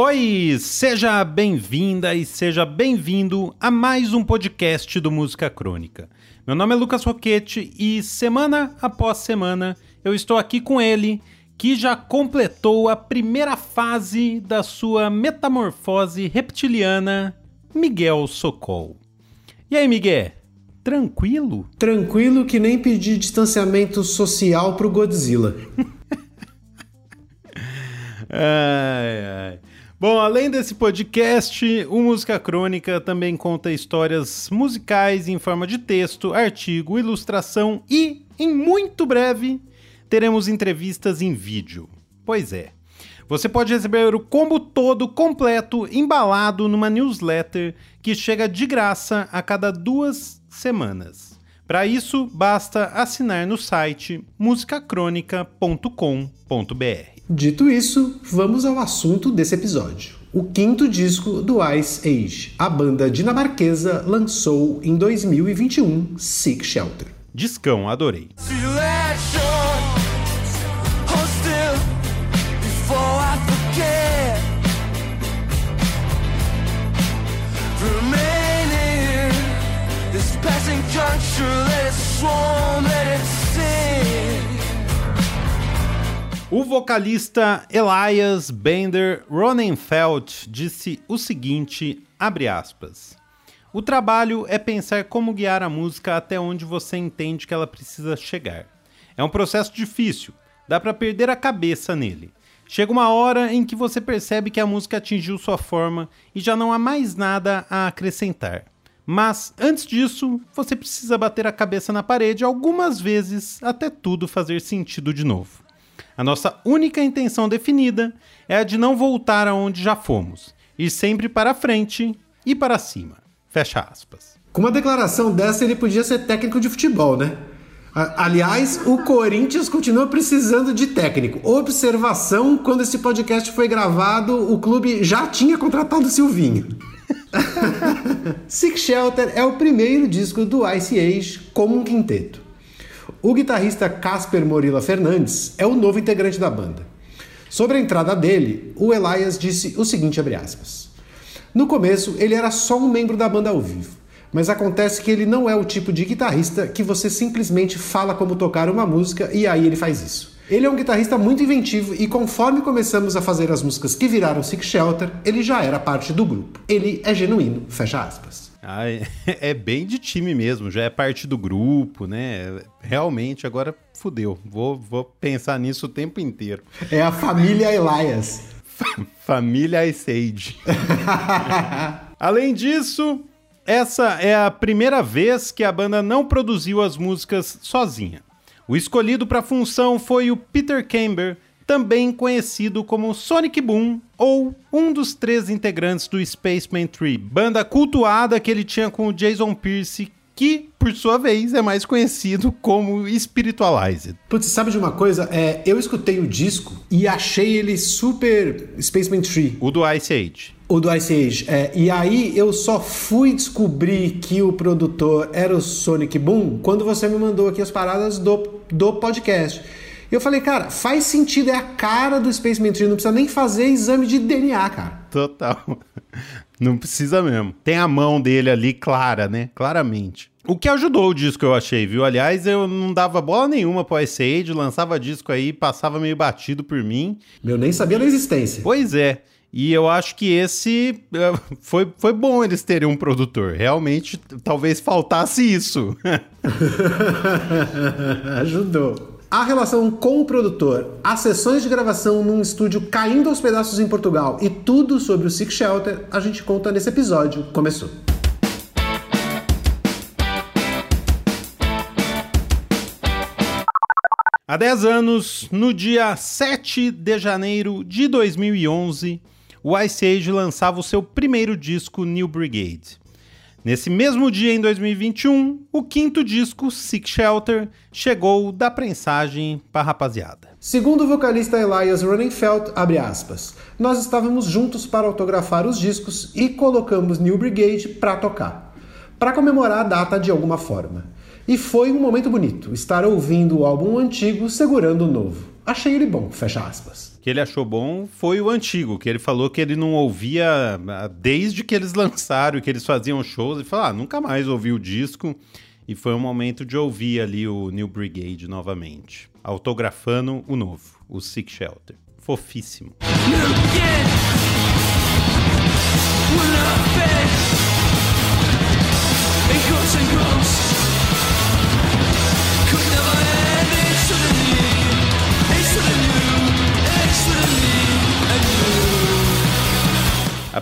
Oi, seja bem-vinda e seja bem-vindo a mais um podcast do Música Crônica. Meu nome é Lucas Roquete e semana após semana eu estou aqui com ele, que já completou a primeira fase da sua metamorfose reptiliana, Miguel Socol. E aí, Miguel? Tranquilo? Tranquilo que nem pedir distanciamento social pro Godzilla. ai, ai. Bom, além desse podcast, o Música Crônica também conta histórias musicais em forma de texto, artigo, ilustração e, em muito breve, teremos entrevistas em vídeo. Pois é. Você pode receber o combo todo completo embalado numa newsletter que chega de graça a cada duas semanas. Para isso, basta assinar no site musicacronica.com.br. Dito isso, vamos ao assunto desse episódio. O quinto disco do Ice Age. A banda dinamarquesa lançou em 2021 Sick Shelter. Discão, adorei. passing juncture, let it swarm, let it sing. O vocalista Elias Bender Ronenfeld disse o seguinte, abre aspas, o trabalho é pensar como guiar a música até onde você entende que ela precisa chegar. É um processo difícil, dá para perder a cabeça nele. Chega uma hora em que você percebe que a música atingiu sua forma e já não há mais nada a acrescentar. Mas antes disso, você precisa bater a cabeça na parede algumas vezes até tudo fazer sentido de novo. A nossa única intenção definida é a de não voltar aonde já fomos, ir sempre para frente e para cima. Fecha aspas. Com uma declaração dessa, ele podia ser técnico de futebol, né? Aliás, o Corinthians continua precisando de técnico. Observação: quando esse podcast foi gravado, o clube já tinha contratado o Silvinho. Sick Shelter é o primeiro disco do Ice Age como um quinteto. O guitarrista Casper Morila Fernandes é o novo integrante da banda. Sobre a entrada dele, o Elias disse o seguinte, aspas, No começo, ele era só um membro da banda ao vivo, mas acontece que ele não é o tipo de guitarrista que você simplesmente fala como tocar uma música e aí ele faz isso. Ele é um guitarrista muito inventivo e conforme começamos a fazer as músicas que viraram Sick Shelter, ele já era parte do grupo. Ele é genuíno, fecha aspas. Ah, é bem de time mesmo, já é parte do grupo, né? Realmente, agora fudeu. Vou, vou pensar nisso o tempo inteiro. É a família Elias. família Ice Age. Além disso, essa é a primeira vez que a banda não produziu as músicas sozinha. O escolhido para a função foi o Peter Camber, também conhecido como Sonic Boom ou um dos três integrantes do Spaceman 3, banda cultuada que ele tinha com o Jason Pierce, que, por sua vez, é mais conhecido como Spiritualized. Putz, sabe de uma coisa? É, eu escutei o disco e achei ele super Spaceman 3. O do Ice Age. O do Ice Age. É, e aí eu só fui descobrir que o produtor era o Sonic Boom quando você me mandou aqui as paradas do, do podcast. Eu falei, cara, faz sentido, é a cara do Space Tree, não precisa nem fazer exame de DNA, cara. Total. Não precisa mesmo. Tem a mão dele ali clara, né? Claramente. O que ajudou o disco, eu achei, viu? Aliás, eu não dava bola nenhuma pro Ice Age, lançava disco aí, passava meio batido por mim. Eu nem sabia da existência. Pois é. E eu acho que esse eh, foi, foi bom eles terem um produtor. Realmente, talvez faltasse isso. Ajudou. A relação com o produtor, as sessões de gravação num estúdio caindo aos pedaços em Portugal e tudo sobre o Sick Shelter, a gente conta nesse episódio. Começou. Há 10 anos, no dia 7 de janeiro de 2011, o Ice Age lançava o seu primeiro disco, New Brigade. Nesse mesmo dia, em 2021, o quinto disco, Sick Shelter, chegou da prensagem para rapaziada. Segundo o vocalista Elias Ronenfeld, abre aspas, nós estávamos juntos para autografar os discos e colocamos New Brigade para tocar, para comemorar a data de alguma forma. E foi um momento bonito, estar ouvindo o álbum antigo segurando o novo. Achei ele bom, fecha aspas. Que ele achou bom foi o antigo, que ele falou que ele não ouvia ah, desde que eles lançaram, que eles faziam shows. Ele falou, ah, nunca mais ouvi o disco. E foi um momento de ouvir ali o New Brigade novamente. Autografando o novo, o Sick Shelter. Fofíssimo.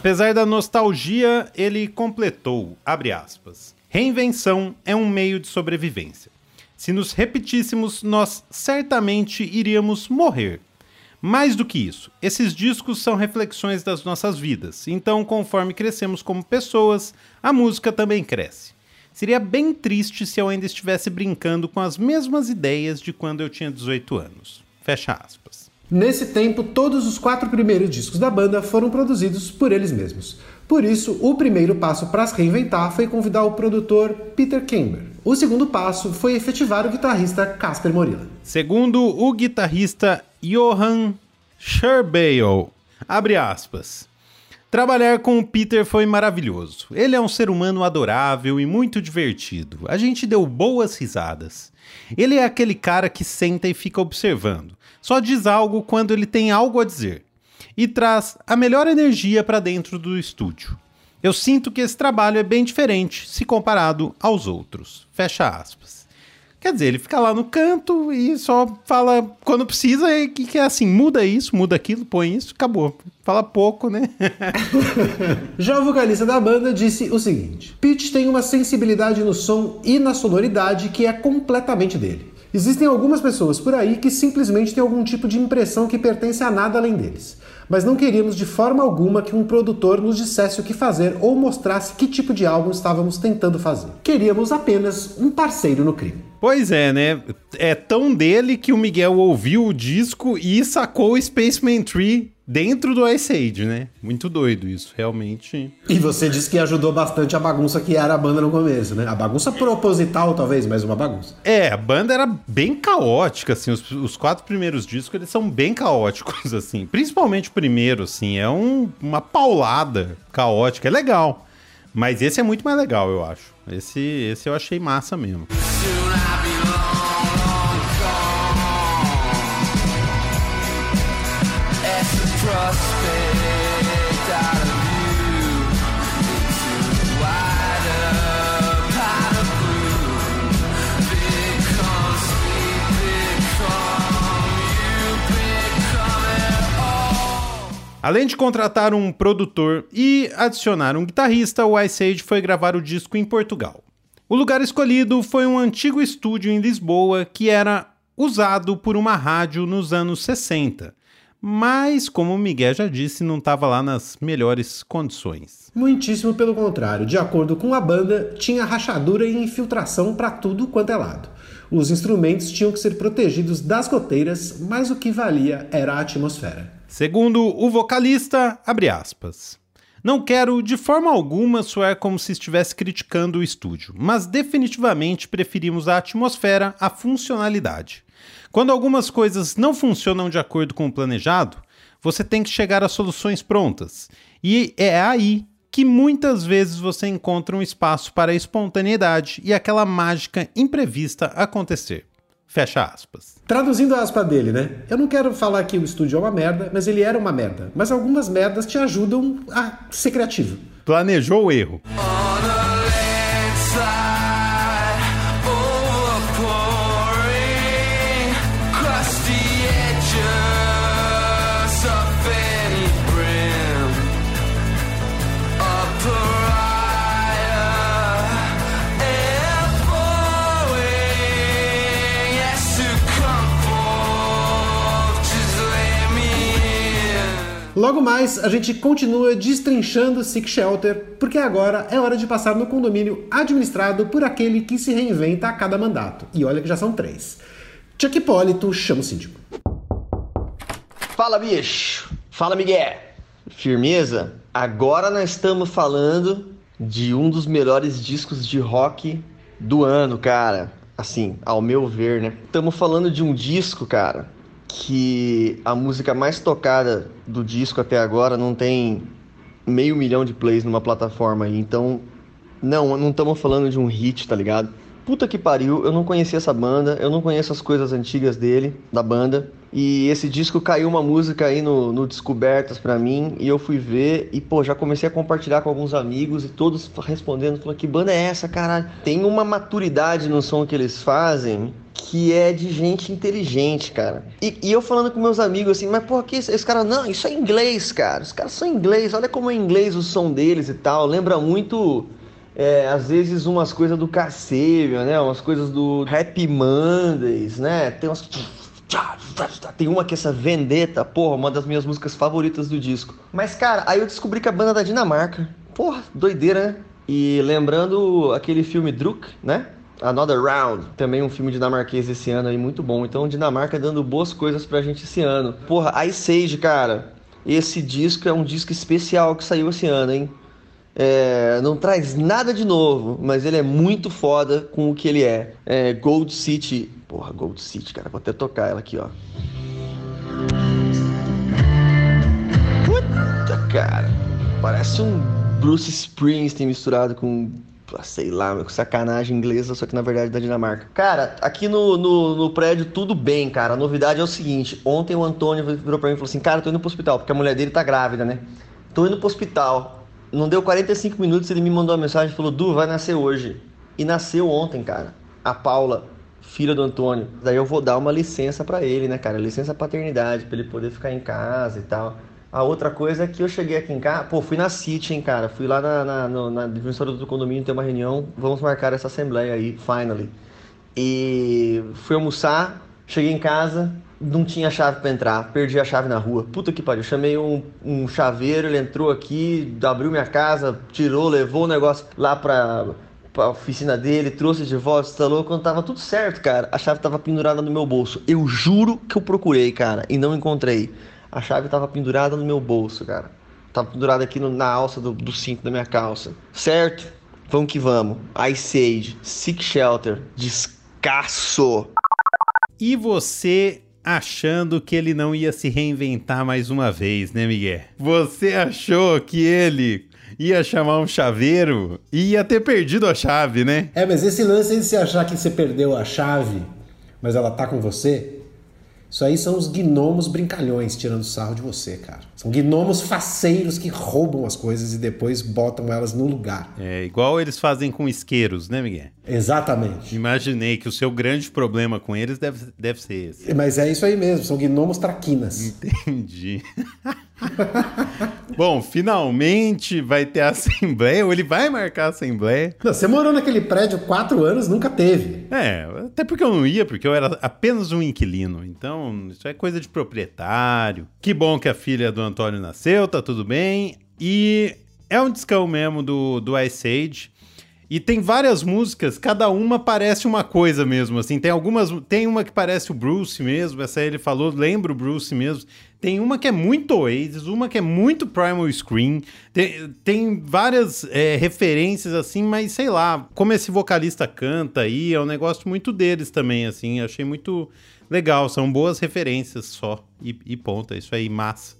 Apesar da nostalgia, ele completou, abre aspas. Reinvenção é um meio de sobrevivência. Se nos repetíssemos, nós certamente iríamos morrer. Mais do que isso, esses discos são reflexões das nossas vidas, então, conforme crescemos como pessoas, a música também cresce. Seria bem triste se eu ainda estivesse brincando com as mesmas ideias de quando eu tinha 18 anos. Fecha aspas. Nesse tempo, todos os quatro primeiros discos da banda foram produzidos por eles mesmos. Por isso, o primeiro passo para se reinventar foi convidar o produtor Peter Camber. O segundo passo foi efetivar o guitarrista Casper Morilla. Segundo o guitarrista Johan Scherbale, abre aspas. Trabalhar com o Peter foi maravilhoso. Ele é um ser humano adorável e muito divertido. A gente deu boas risadas. Ele é aquele cara que senta e fica observando. Só diz algo quando ele tem algo a dizer e traz a melhor energia para dentro do estúdio. Eu sinto que esse trabalho é bem diferente se comparado aos outros. Fecha aspas. Quer dizer, ele fica lá no canto e só fala quando precisa, e que, é assim, muda isso, muda aquilo, põe isso, acabou. Fala pouco, né? Já o vocalista da banda disse o seguinte: Pete tem uma sensibilidade no som e na sonoridade que é completamente dele. Existem algumas pessoas por aí que simplesmente têm algum tipo de impressão que pertence a nada além deles mas não queríamos de forma alguma que um produtor nos dissesse o que fazer ou mostrasse que tipo de álbum estávamos tentando fazer. Queríamos apenas um parceiro no crime. Pois é, né? É tão dele que o Miguel ouviu o disco e sacou o Spaceman Tree dentro do Ice Age, né? Muito doido isso, realmente. E você disse que ajudou bastante a bagunça que era a banda no começo, né? A bagunça proposital, talvez, mas uma bagunça. É, a banda era bem caótica, assim. Os, os quatro primeiros discos, eles são bem caóticos, assim. Principalmente o primeiro, assim. É um, uma paulada caótica. É legal. Mas esse é muito mais legal, eu acho. Esse, esse eu achei massa mesmo. Além de contratar um produtor e adicionar um guitarrista, o Ice Age foi gravar o disco em Portugal. O lugar escolhido foi um antigo estúdio em Lisboa que era usado por uma rádio nos anos 60. Mas, como o Miguel já disse, não estava lá nas melhores condições. Muitíssimo pelo contrário. De acordo com a banda, tinha rachadura e infiltração para tudo quanto é lado. Os instrumentos tinham que ser protegidos das goteiras, mas o que valia era a atmosfera. Segundo o vocalista, abre aspas. Não quero de forma alguma soar como se estivesse criticando o estúdio, mas definitivamente preferimos a atmosfera à funcionalidade. Quando algumas coisas não funcionam de acordo com o planejado, você tem que chegar a soluções prontas. E é aí que muitas vezes você encontra um espaço para a espontaneidade e aquela mágica imprevista acontecer. Fecha aspas. Traduzindo a aspa dele, né? Eu não quero falar que o estúdio é uma merda, mas ele era uma merda. Mas algumas merdas te ajudam a ser criativo. Planejou o erro. Logo mais, a gente continua destrinchando Sick Shelter, porque agora é hora de passar no condomínio administrado por aquele que se reinventa a cada mandato. E olha que já são três. Chuck Hipólito chama o síndico. Fala, bicho! Fala, Miguel! Firmeza? Agora nós estamos falando de um dos melhores discos de rock do ano, cara. Assim, ao meu ver, né? Estamos falando de um disco, cara, que a música mais tocada do disco até agora não tem meio milhão de plays numa plataforma. Então, não, não estamos falando de um hit, tá ligado? Puta que pariu, eu não conhecia essa banda, eu não conheço as coisas antigas dele, da banda. E esse disco caiu uma música aí no, no Descobertas pra mim, e eu fui ver, e pô, já comecei a compartilhar com alguns amigos, e todos respondendo, falando, que banda é essa, caralho? Tem uma maturidade no som que eles fazem, que é de gente inteligente, cara. E, e eu falando com meus amigos assim, mas porra, que esse, esse cara, não, isso é inglês, cara. Os caras são inglês, olha como é inglês o som deles e tal. Lembra muito é, às vezes umas coisas do Cacebia, né? Umas coisas do Happy Mondays, né? Tem umas... Tem uma que é essa Vendetta, porra, uma das minhas músicas favoritas do disco. Mas, cara, aí eu descobri que a banda é da Dinamarca. Porra, doideira, né? E lembrando aquele filme Druk, né? Another Round, também um filme dinamarquês esse ano aí, muito bom. Então, Dinamarca dando boas coisas pra gente esse ano. Porra, Ice Age, cara, esse disco é um disco especial que saiu esse ano, hein? É, não traz nada de novo, mas ele é muito foda com o que ele é. é. Gold City. Porra, Gold City, cara. Vou até tocar ela aqui, ó. Puta, cara. Parece um Bruce Springsteen misturado com. Sei lá, sacanagem inglesa, só que na verdade da Dinamarca. Cara, aqui no, no, no, prédio tudo bem, cara. A novidade é o seguinte: ontem o Antônio virou pra mim e falou assim: Cara, tô indo pro hospital, porque a mulher dele tá grávida, né? Tô indo pro hospital. Não deu 45 minutos, ele me mandou uma mensagem e falou: Du, vai nascer hoje. E nasceu ontem, cara. A Paula, filha do Antônio. Daí eu vou dar uma licença para ele, né, cara? Licença paternidade, para ele poder ficar em casa e tal. A outra coisa é que eu cheguei aqui em casa, pô, fui na City, hein, cara. Fui lá na, na, no, na do condomínio ter uma reunião. Vamos marcar essa assembleia aí, finally. E fui almoçar, cheguei em casa, não tinha chave para entrar, perdi a chave na rua. Puta que pariu, chamei um, um chaveiro, ele entrou aqui, abriu minha casa, tirou, levou o negócio lá pra, pra oficina dele, trouxe de volta, instalou. Quando tava tudo certo, cara, a chave tava pendurada no meu bolso. Eu juro que eu procurei, cara, e não encontrei. A chave tava pendurada no meu bolso, cara. Tava pendurada aqui no, na alça do, do cinto da minha calça. Certo? Vamos que vamos. Ice Age, Sick Shelter, descasso. E você achando que ele não ia se reinventar mais uma vez, né, Miguel? Você achou que ele ia chamar um chaveiro e ia ter perdido a chave, né? É, mas esse lance de você achar que você perdeu a chave, mas ela tá com você, isso aí são os gnomos brincalhões tirando sarro de você, cara. São gnomos faceiros que roubam as coisas e depois botam elas no lugar. É igual eles fazem com isqueiros, né, Miguel? Exatamente. Imaginei que o seu grande problema com eles deve, deve ser esse. Mas é isso aí mesmo, são gnomos traquinas. Entendi. Bom, finalmente vai ter a assembleia, ou ele vai marcar a assembleia. Não, você morou naquele prédio quatro anos, nunca teve. É, até porque eu não ia, porque eu era apenas um inquilino. Então, isso é coisa de proprietário. Que bom que a filha do Antônio nasceu, tá tudo bem. E é um discão mesmo do, do Ice Age. E tem várias músicas, cada uma parece uma coisa mesmo, assim. Tem algumas, tem uma que parece o Bruce mesmo, essa aí ele falou, lembra o Bruce mesmo. Tem uma que é muito Oasis, uma que é muito Primal Scream. Tem, tem várias é, referências, assim, mas sei lá, como esse vocalista canta aí, é um negócio muito deles também, assim. Achei muito legal, são boas referências só. E, e ponto, é isso aí, massa.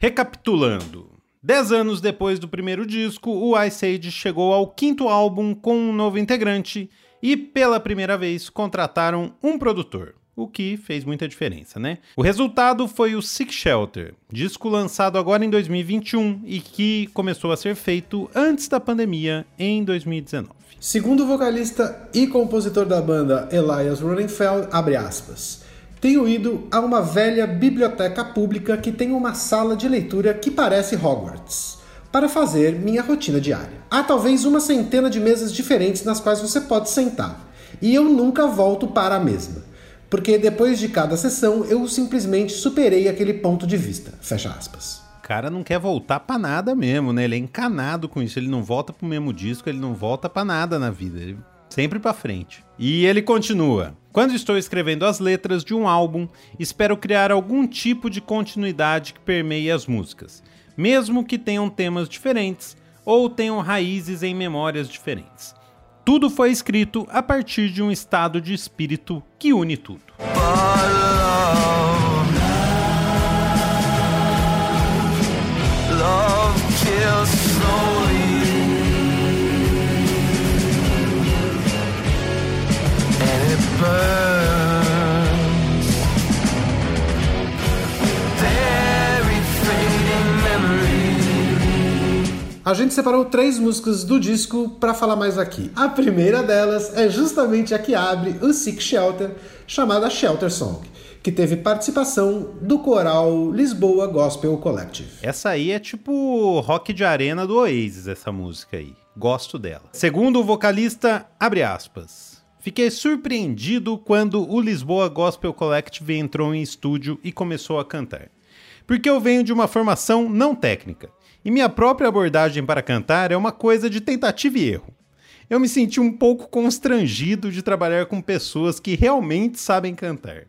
Recapitulando. Dez anos depois do primeiro disco, o Ice Age chegou ao quinto álbum com um novo integrante e, pela primeira vez, contrataram um produtor. O que fez muita diferença, né? O resultado foi o Sick Shelter, disco lançado agora em 2021 e que começou a ser feito antes da pandemia, em 2019. Segundo o vocalista e compositor da banda Elias Rosenfeld, abre aspas. Tenho ido a uma velha biblioteca pública que tem uma sala de leitura que parece Hogwarts, para fazer minha rotina diária. Há talvez uma centena de mesas diferentes nas quais você pode sentar, e eu nunca volto para a mesma, porque depois de cada sessão eu simplesmente superei aquele ponto de vista. Fecha aspas cara não quer voltar para nada mesmo, né? Ele é encanado com isso. Ele não volta pro mesmo disco, ele não volta para nada na vida. Ele sempre para frente. E ele continua: Quando estou escrevendo as letras de um álbum, espero criar algum tipo de continuidade que permeie as músicas, mesmo que tenham temas diferentes ou tenham raízes em memórias diferentes. Tudo foi escrito a partir de um estado de espírito que une tudo. A gente separou três músicas do disco para falar mais aqui. A primeira delas é justamente a que abre o Sick Shelter, chamada Shelter Song que teve participação do coral Lisboa Gospel Collective. Essa aí é tipo rock de arena do Oasis, essa música aí. Gosto dela. Segundo o vocalista, abre aspas. Fiquei surpreendido quando o Lisboa Gospel Collective entrou em estúdio e começou a cantar. Porque eu venho de uma formação não técnica, e minha própria abordagem para cantar é uma coisa de tentativa e erro. Eu me senti um pouco constrangido de trabalhar com pessoas que realmente sabem cantar.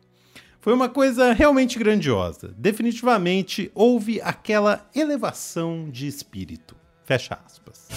Foi uma coisa realmente grandiosa. Definitivamente houve aquela elevação de espírito. Fecha aspas.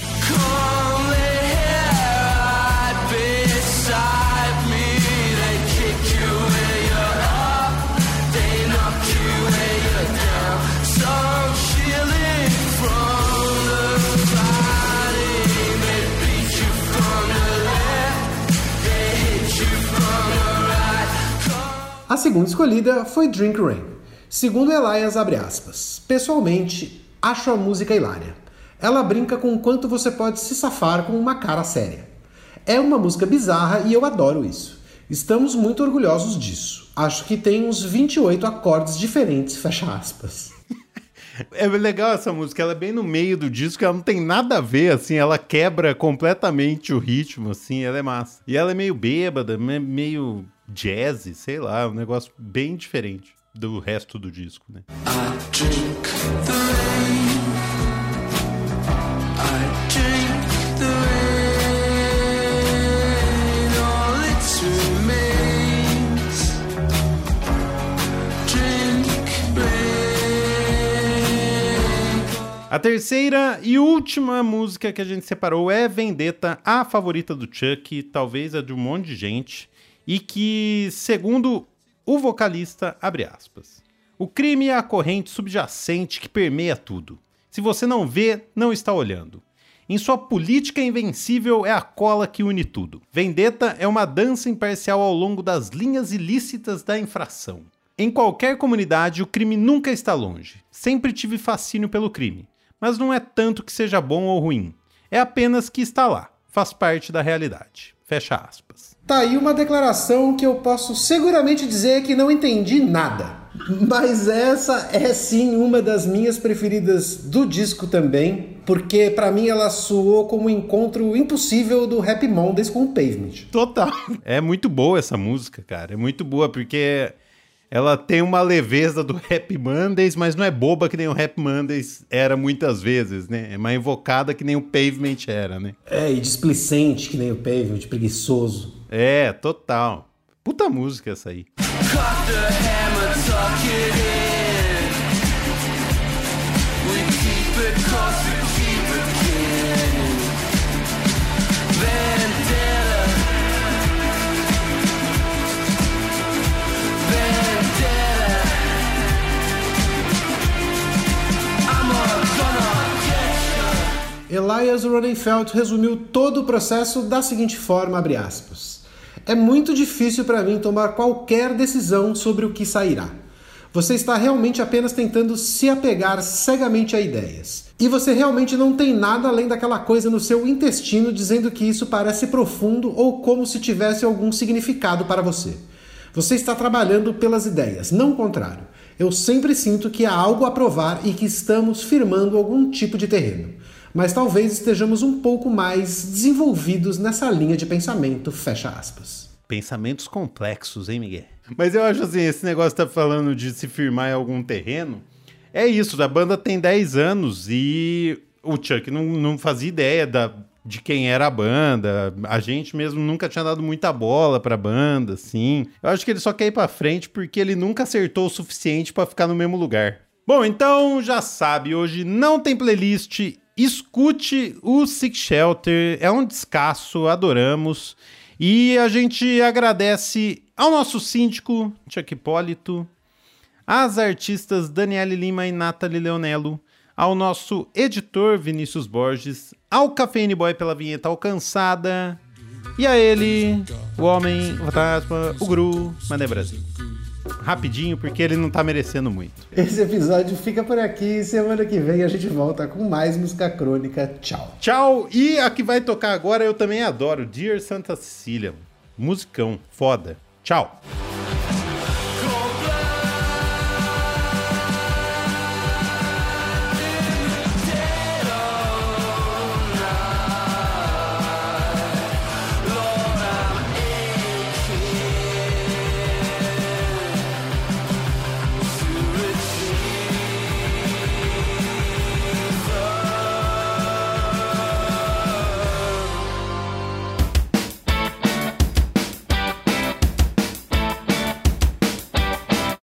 A segunda escolhida foi Drink Rain. Segundo Elias, abre aspas. Pessoalmente, acho a música hilária. Ela brinca com o quanto você pode se safar com uma cara séria. É uma música bizarra e eu adoro isso. Estamos muito orgulhosos disso. Acho que tem uns 28 acordes diferentes, fecha aspas. É legal essa música, ela é bem no meio do disco, ela não tem nada a ver, assim, ela quebra completamente o ritmo, assim, ela é massa. E ela é meio bêbada, meio jazz, sei lá, um negócio bem diferente do resto do disco, né? A terceira e última música que a gente separou é Vendetta, a favorita do Chuck, talvez a de um monte de gente e que, segundo o vocalista, abre aspas, o crime é a corrente subjacente que permeia tudo. Se você não vê, não está olhando. Em sua política invencível é a cola que une tudo. Vendetta é uma dança imparcial ao longo das linhas ilícitas da infração. Em qualquer comunidade, o crime nunca está longe. Sempre tive fascínio pelo crime. Mas não é tanto que seja bom ou ruim. É apenas que está lá. Faz parte da realidade. Fecha aspas. Tá aí uma declaração que eu posso seguramente dizer que não entendi nada. Mas essa é sim uma das minhas preferidas do disco também, porque para mim ela soou como um encontro impossível do Happy Mondays com o Pavement. Total. É muito boa essa música, cara. É muito boa porque ela tem uma leveza do Rap Mondays, mas não é boba que nem o Rap Mondays era muitas vezes, né? É mais invocada que nem o Pavement era, né? É, e displicente que nem o Pavement, preguiçoso. É, total. Puta música essa aí. Elias Rodenfeld resumiu todo o processo da seguinte forma. É muito difícil para mim tomar qualquer decisão sobre o que sairá. Você está realmente apenas tentando se apegar cegamente a ideias. E você realmente não tem nada além daquela coisa no seu intestino dizendo que isso parece profundo ou como se tivesse algum significado para você. Você está trabalhando pelas ideias, não o contrário. Eu sempre sinto que há algo a provar e que estamos firmando algum tipo de terreno mas talvez estejamos um pouco mais desenvolvidos nessa linha de pensamento, fecha aspas. Pensamentos complexos, hein, Miguel? Mas eu acho assim, esse negócio tá falando de se firmar em algum terreno. É isso, a banda tem 10 anos e o Chuck não, não fazia ideia da, de quem era a banda. A gente mesmo nunca tinha dado muita bola pra banda, assim. Eu acho que ele só quer ir pra frente porque ele nunca acertou o suficiente para ficar no mesmo lugar. Bom, então já sabe, hoje não tem playlist Escute o Sick Shelter, é um descasso, adoramos. E a gente agradece ao nosso síndico, Chuck Hipólito, às artistas Daniele Lima e Nathalie Leonello, ao nosso editor Vinícius Borges, ao Cafeine Boy pela vinheta alcançada, e a ele, o homem, o fantasma, o guru, Mané Brasil. Rapidinho, porque ele não tá merecendo muito. Esse episódio fica por aqui. Semana que vem a gente volta com mais música crônica. Tchau. Tchau. E a que vai tocar agora eu também adoro. Dear Santa Cecília. Musicão. Foda. Tchau.